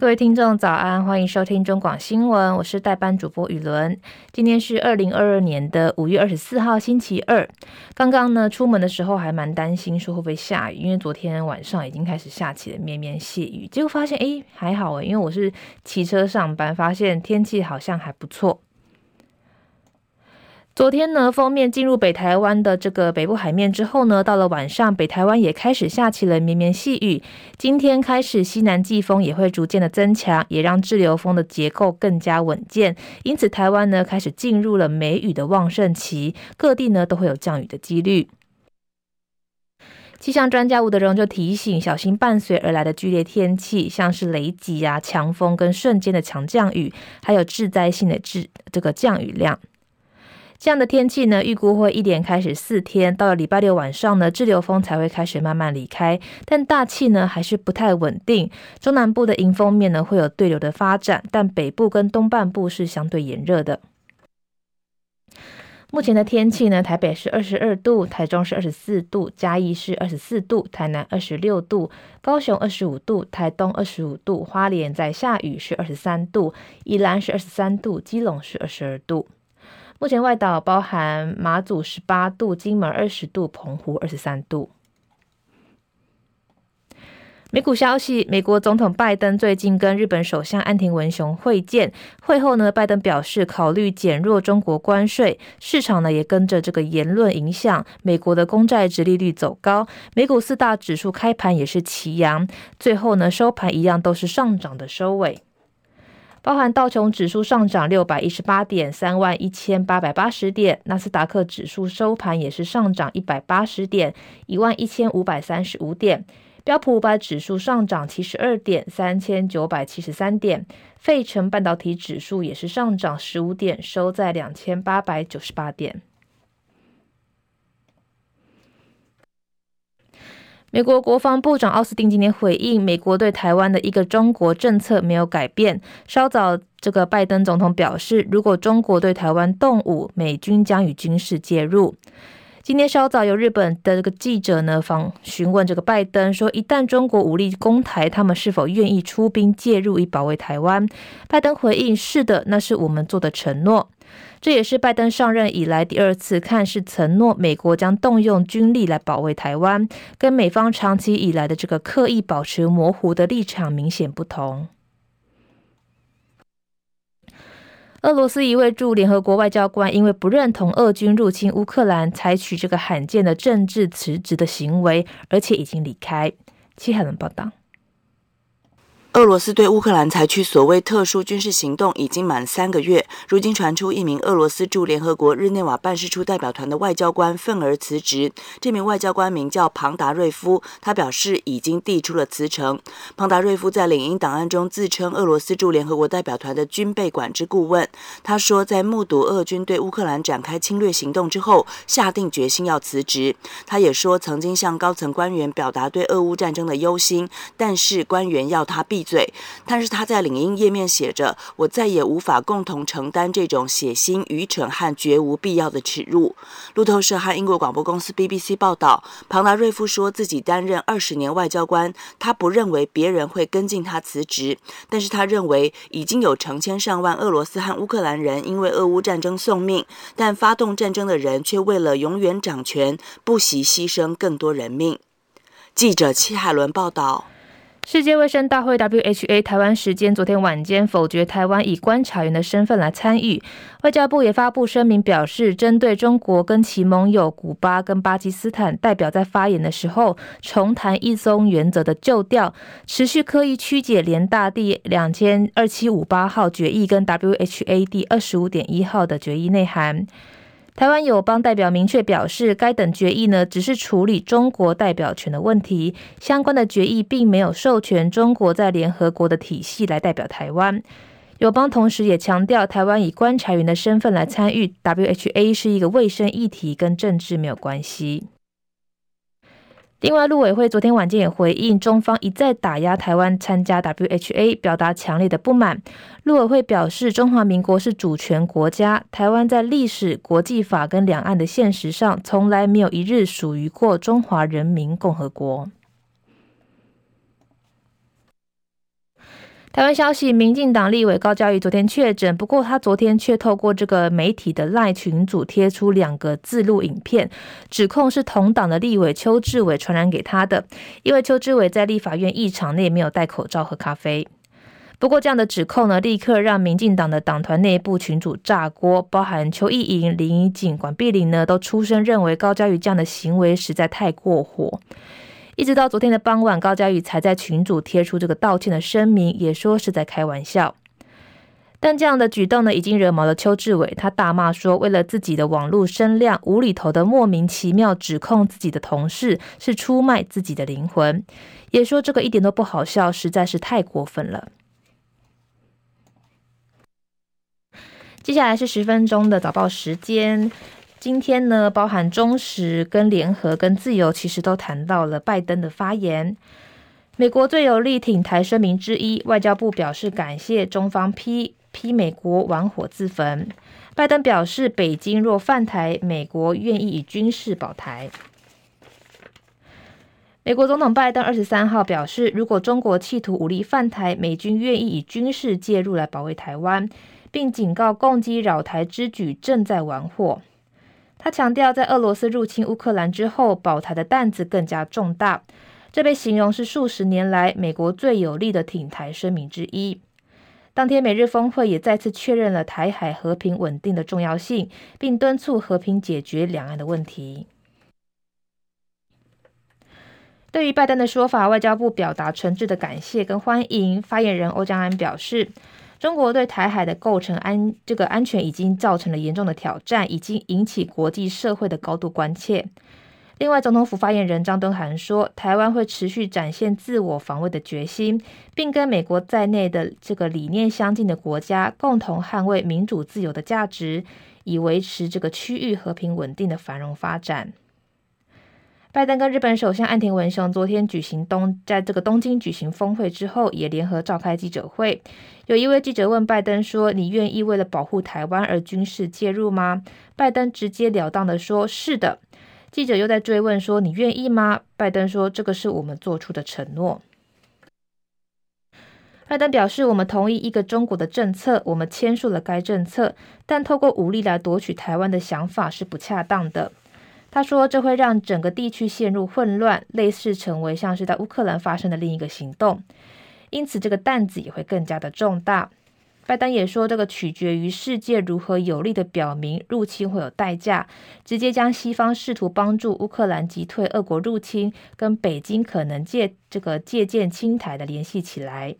各位听众早安，欢迎收听中广新闻，我是代班主播雨伦。今天是二零二二年的五月二十四号，星期二。刚刚呢，出门的时候还蛮担心说会不会下雨，因为昨天晚上已经开始下起了绵绵细雨，结果发现诶还好诶，因为我是骑车上班，发现天气好像还不错。昨天呢，锋面进入北台湾的这个北部海面之后呢，到了晚上，北台湾也开始下起了绵绵细雨。今天开始，西南季风也会逐渐的增强，也让滞留风的结构更加稳健。因此，台湾呢开始进入了梅雨的旺盛期，各地呢都会有降雨的几率。气象专家吴德荣就提醒，小心伴随而来的剧烈天气，像是雷击啊、强风跟瞬间的强降雨，还有致灾性的致这个降雨量。这样的天气呢，预估会一连开始四天，到了礼拜六晚上呢，滞留风才会开始慢慢离开，但大气呢还是不太稳定。中南部的迎风面呢会有对流的发展，但北部跟东半部是相对炎热的。目前的天气呢，台北是二十二度，台中是二十四度，嘉义是二十四度，台南二十六度，高雄二十五度，台东二十五度，花莲在下雨是二十三度，宜兰是二十三度，基隆是二十二度。目前外岛包含马祖十八度、金门二十度、澎湖二十三度。美股消息：美国总统拜登最近跟日本首相岸田文雄会见，会后呢，拜登表示考虑减弱中国关税，市场呢也跟着这个言论影响，美国的公债殖利率走高，美股四大指数开盘也是齐扬，最后呢收盘一样都是上涨的收尾。包含道琼指数上涨六百一十八点，三万一千八百八十点；纳斯达克指数收盘也是上涨一百八十点，一万一千五百三十五点；标普五百指数上涨七十二点，三千九百七十三点；费城半导体指数也是上涨十五点，收在两千八百九十八点。美国国防部长奥斯汀今天回应，美国对台湾的一个中国政策没有改变。稍早，这个拜登总统表示，如果中国对台湾动武，美军将与军事介入。今天稍早，有日本的这个记者呢访询问这个拜登，说一旦中国武力攻台，他们是否愿意出兵介入以保卫台湾？拜登回应：是的，那是我们做的承诺。这也是拜登上任以来第二次看似承诺美国将动用军力来保卫台湾，跟美方长期以来的这个刻意保持模糊的立场明显不同。俄罗斯一位驻联合国外交官因为不认同俄军入侵乌克兰，采取这个罕见的政治辞职的行为，而且已经离开。齐海伦报道。俄罗斯对乌克兰采取所谓特殊军事行动已经满三个月，如今传出一名俄罗斯驻联合国日内瓦办事处代表团的外交官愤而辞职。这名外交官名叫庞达瑞夫，他表示已经递出了辞呈。庞达瑞夫在领英档案中自称俄罗斯驻联合国代表团的军备管制顾问。他说，在目睹俄军对乌克兰展开侵略行动之后，下定决心要辞职。他也说，曾经向高层官员表达对俄乌战争的忧心，但是官员要他避闭嘴，但是他在领英页面写着：“我再也无法共同承担这种血腥、愚蠢和绝无必要的耻辱。”路透社和英国广播公司 BBC 报道，庞达瑞夫说自己担任二十年外交官，他不认为别人会跟进他辞职，但是他认为已经有成千上万俄罗斯和乌克兰人因为俄乌战争送命，但发动战争的人却为了永远掌权，不惜牺牲更多人命。记者戚海伦报道。世界卫生大会 （WHA） 台湾时间昨天晚间否决台湾以观察员的身份来参与。外交部也发布声明表示，针对中国跟其盟友古巴跟巴基斯坦代表在发言的时候重谈一宗原则的旧调，持续刻意曲解联大第两千二七五八号决议跟 WHA 第二十五点一号的决议内涵。台湾友邦代表明确表示，该等决议呢，只是处理中国代表权的问题，相关的决议并没有授权中国在联合国的体系来代表台湾。友邦同时也强调，台湾以观察员的身份来参与 WHA 是一个卫生议题，跟政治没有关系。另外，陆委会昨天晚间也回应中方一再打压台湾参加 WHA，表达强烈的不满。陆委会表示，中华民国是主权国家，台湾在历史、国际法跟两岸的现实上，从来没有一日属于过中华人民共和国。台湾消息，民进党立委高嘉瑜昨天确诊，不过他昨天却透过这个媒体的赖群组贴出两个自录影片，指控是同党的立委邱志伟传染给他的，因为邱志伟在立法院议场内没有戴口罩喝咖啡。不过这样的指控呢，立刻让民进党的党团内部群组炸锅，包含邱意莹、林宜景、管碧玲呢，都出声认为高嘉瑜这样的行为实在太过火。一直到昨天的傍晚，高嘉宇才在群组贴出这个道歉的声明，也说是在开玩笑。但这样的举动呢，已经惹毛了邱志伟，他大骂说，为了自己的网络声量，无厘头的莫名其妙指控自己的同事是出卖自己的灵魂，也说这个一点都不好笑，实在是太过分了。接下来是十分钟的早报时间。今天呢，包含中时、跟联合、跟自由，其实都谈到了拜登的发言。美国最有力挺台声明之一，外交部表示感谢中方批批美国玩火自焚。拜登表示，北京若犯台，美国愿意以军事保台。美国总统拜登二十三号表示，如果中国企图武力犯台，美军愿意以军事介入来保卫台湾，并警告攻击扰台之举正在玩火。他强调，在俄罗斯入侵乌克兰之后，保台的担子更加重大。这被形容是数十年来美国最有力的挺台声明之一。当天，美日峰会也再次确认了台海和平稳定的重要性，并敦促和平解决两岸的问题。对于拜登的说法，外交部表达诚挚的感谢跟欢迎。发言人欧江安表示，中国对台海的构成安这个安全已经造成了严重的挑战，已经引起国际社会的高度关切。另外，总统府发言人张敦涵说，台湾会持续展现自我防卫的决心，并跟美国在内的这个理念相近的国家共同捍卫民主自由的价值，以维持这个区域和平稳定的繁荣发展。拜登跟日本首相岸田文雄昨天举行东，在这个东京举行峰会之后，也联合召开记者会。有一位记者问拜登说：“你愿意为了保护台湾而军事介入吗？”拜登直截了当的说：“是的。”记者又在追问说：“你愿意吗？”拜登说：“这个是我们做出的承诺。”拜登表示：“我们同意一个中国的政策，我们签署了该政策，但透过武力来夺取台湾的想法是不恰当的。”他说：“这会让整个地区陷入混乱，类似成为像是在乌克兰发生的另一个行动，因此这个担子也会更加的重大。”拜登也说：“这个取决于世界如何有力的表明入侵会有代价，直接将西方试图帮助乌克兰击退俄国入侵，跟北京可能借这个借鉴青台的联系起来。”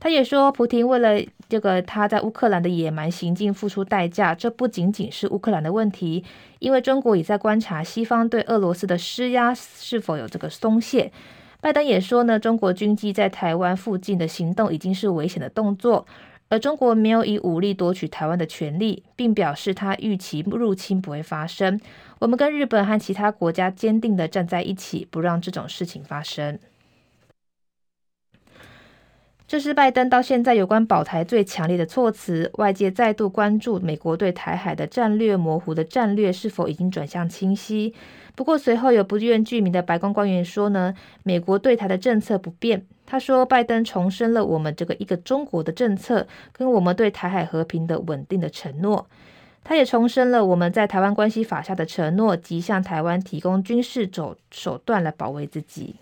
他也说，普京为了这个他在乌克兰的野蛮行径付出代价，这不仅仅是乌克兰的问题，因为中国也在观察西方对俄罗斯的施压是否有这个松懈。拜登也说呢，中国军机在台湾附近的行动已经是危险的动作，而中国没有以武力夺取台湾的权利，并表示他预期入侵不会发生。我们跟日本和其他国家坚定地站在一起，不让这种事情发生。这是拜登到现在有关保台最强烈的措辞，外界再度关注美国对台海的战略模糊的战略是否已经转向清晰。不过随后有不愿具名的白宫官员说呢，美国对台的政策不变。他说，拜登重申了我们这个一个中国的政策，跟我们对台海和平的稳定的承诺。他也重申了我们在台湾关系法下的承诺，即向台湾提供军事手手段来保卫自己。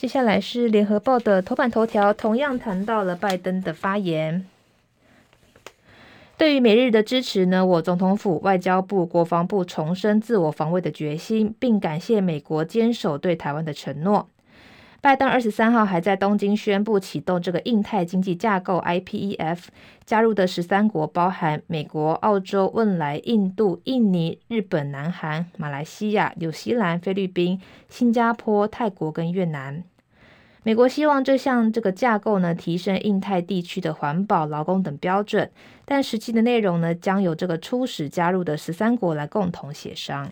接下来是联合报的头版头条，同样谈到了拜登的发言。对于美日的支持呢，我总统府、外交部、国防部重申自我防卫的决心，并感谢美国坚守对台湾的承诺。拜登二十三号还在东京宣布启动这个印太经济架构 （IPEF），加入的十三国包含美国、澳洲、汶莱、印度、印尼、日本、南韩、马来西亚、纽西兰、菲律宾、新加坡、泰国跟越南。美国希望这项这个架构呢，提升印太地区的环保、劳工等标准，但实际的内容呢，将由这个初始加入的十三国来共同协商。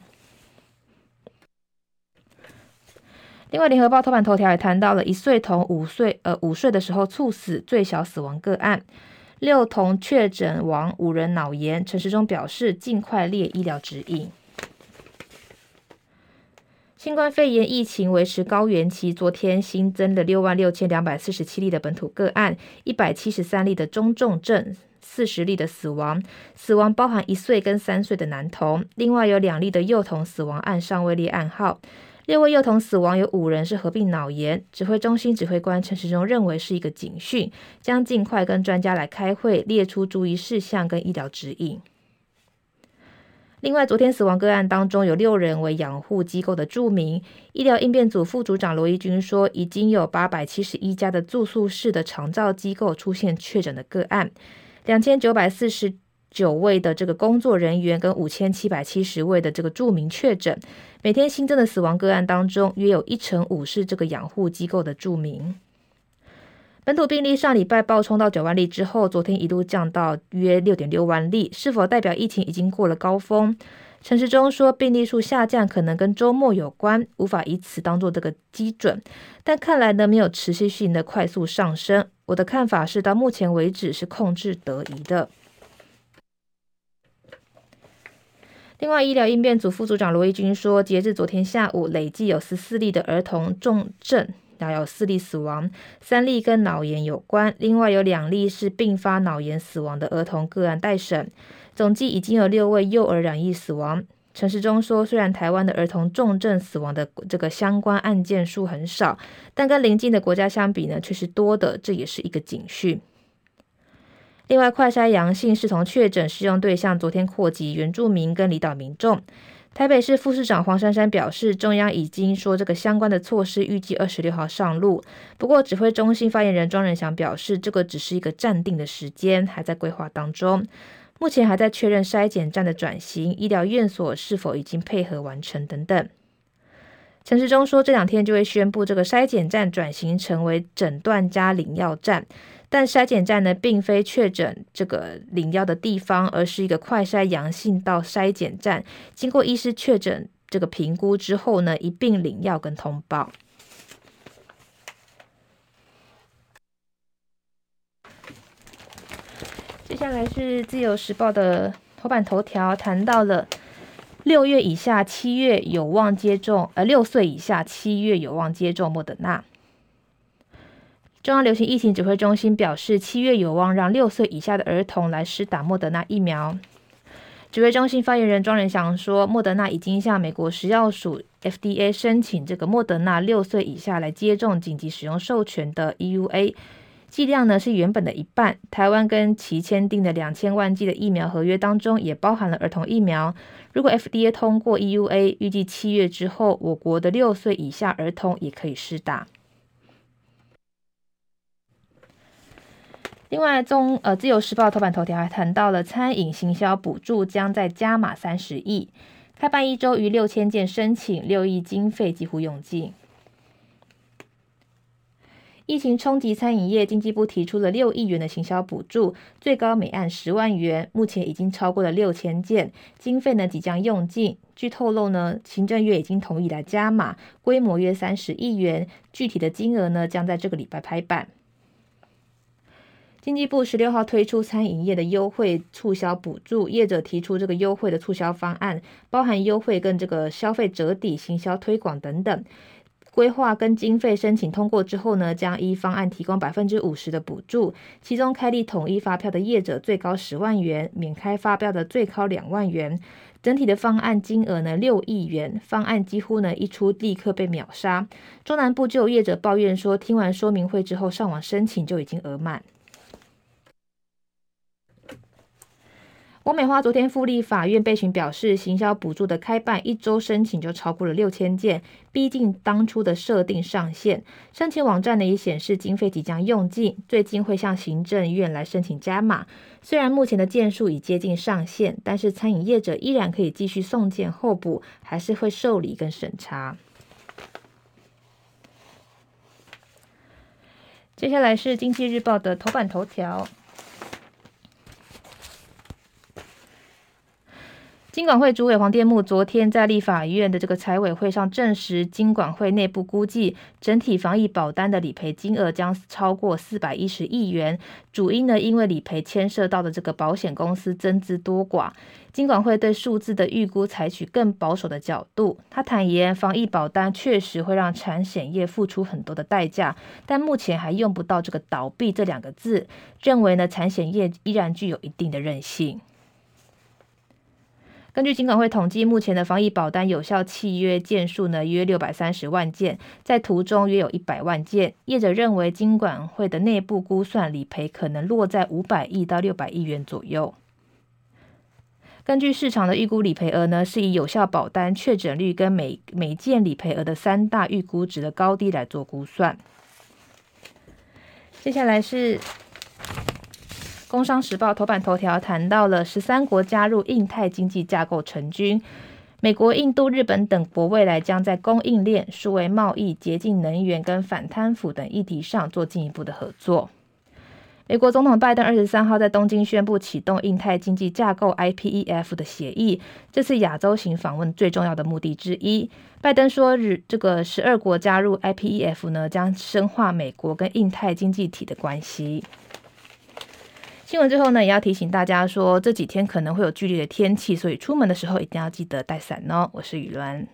另外，联合报头版头条也谈到了一岁童五岁呃五岁的时候猝死，最小死亡个案，六童确诊亡，五人脑炎。陈时中表示，尽快列医疗指引。新冠肺炎疫情维持高原期，昨天新增了六万六千两百四十七例的本土个案，一百七十三例的中重症，四十例的死亡。死亡包含一岁跟三岁的男童，另外有两例的幼童死亡案尚未列案号。六位幼童死亡，有五人是合并脑炎。指挥中心指挥官陈时中认为是一个警讯，将尽快跟专家来开会，列出注意事项跟医疗指引。另外，昨天死亡个案当中有六人为养护机构的住民。医疗应变组副组长罗一军说，已经有八百七十一家的住宿式的长照机构出现确诊的个案，两千九百四十九位的这个工作人员跟五千七百七十位的这个住民确诊。每天新增的死亡个案当中，约有一成五是这个养护机构的住民。本土病例上礼拜暴冲到九万例之后，昨天一度降到约六点六万例，是否代表疫情已经过了高峰？陈时中说，病例数下降可能跟周末有关，无法以此当做这个基准。但看来呢，没有持续性的快速上升。我的看法是，到目前为止是控制得宜的。另外，医疗应变组副组长罗一军说，截至昨天下午，累计有十四例的儿童重症。还有四例死亡，三例跟脑炎有关，另外有两例是并发脑炎死亡的儿童个案待审，总计已经有六位幼儿染疫死亡。陈时中说，虽然台湾的儿童重症死亡的这个相关案件数很少，但跟邻近的国家相比呢，却是多的，这也是一个警讯。另外，快筛阳性视同确诊适用对象昨天扩及原住民跟离岛民众。台北市副市长黄珊珊表示，中央已经说这个相关的措施预计二十六号上路。不过，指挥中心发言人庄仁祥表示，这个只是一个暂定的时间，还在规划当中。目前还在确认筛检站的转型、医疗院所是否已经配合完成等等。陈时中说，这两天就会宣布这个筛检站转型成为诊断加领药站。但筛检站呢，并非确诊这个领药的地方，而是一个快筛阳性到筛检站，经过医师确诊这个评估之后呢，一并领药跟通报。接下来是自由时报的头版头条，谈到了六月以下七月有望接种，呃，六岁以下七月有望接种莫德纳。中央流行疫情指挥中心表示，七月有望让六岁以下的儿童来施打莫德纳疫苗。指挥中心发言人庄仁祥说，莫德纳已经向美国食药署 FDA 申请这个莫德纳六岁以下来接种紧急使用授权的 EUA，剂量呢是原本的一半。台湾跟其签订的两千万剂的疫苗合约当中，也包含了儿童疫苗。如果 FDA 通过 EUA，预计七月之后，我国的六岁以下儿童也可以施打。另外，中呃《自由时报》头版头条还谈到了餐饮行销补助将再加码三十亿，开办一周逾六千件申请，六亿经费几乎用尽。疫情冲击餐饮业，经济部提出了六亿元的行销补助，最高每案十万元，目前已经超过了六千件，经费呢即将用尽。据透露呢，行政院已经同意来加码，规模约三十亿元，具体的金额呢将在这个礼拜拍板。经济部十六号推出餐饮业的优惠促销补助，业者提出这个优惠的促销方案，包含优惠跟这个消费折抵、行销推广等等。规划跟经费申请通过之后呢，将依方案提供百分之五十的补助，其中开立统一发票的业者最高十万元，免开发票的最高两万元。整体的方案金额呢六亿元，方案几乎呢一出立刻被秒杀。中南部就有业者抱怨说，听完说明会之后上网申请就已经额满。欧美花昨天复利法院被询表示，行销补助的开办一周申请就超过了六千件，逼近当初的设定上限。申请网站呢也显示经费即将用尽，最近会向行政院来申请加码。虽然目前的件数已接近上限，但是餐饮业者依然可以继续送件候补，还是会受理跟审查。接下来是经济日报的头版头条。金管会主委黄殿木昨天在立法院的这个财委会上证实，金管会内部估计整体防疫保单的理赔金额将超过四百一十亿元。主因呢，因为理赔牵涉到的这个保险公司增资多寡，金管会对数字的预估采取更保守的角度。他坦言，防疫保单确实会让产险业付出很多的代价，但目前还用不到这个倒闭这两个字，认为呢，产险业依然具有一定的韧性。根据金管会统计，目前的防疫保单有效契约件数呢约六百三十万件，在途中约有一百万件。业者认为，金管会的内部估算理赔可能落在五百亿到六百亿元左右。根据市场的预估理赔额呢，是以有效保单确诊率跟每每件理赔额的三大预估值的高低来做估算。接下来是。《工商时报》头版头条谈到了十三国加入印太经济架构成军，美国、印度、日本等国未来将在供应链、数位贸易、洁净能源跟反贪腐等议题上做进一步的合作。美国总统拜登二十三号在东京宣布启动印太经济架构 （IPEF） 的协议，这次亚洲行访问最重要的目的之一。拜登说，日这个十二国加入 IPEF 呢，将深化美国跟印太经济体的关系。新闻最后呢，也要提醒大家说，这几天可能会有剧烈的天气，所以出门的时候一定要记得带伞哦。我是雨伦。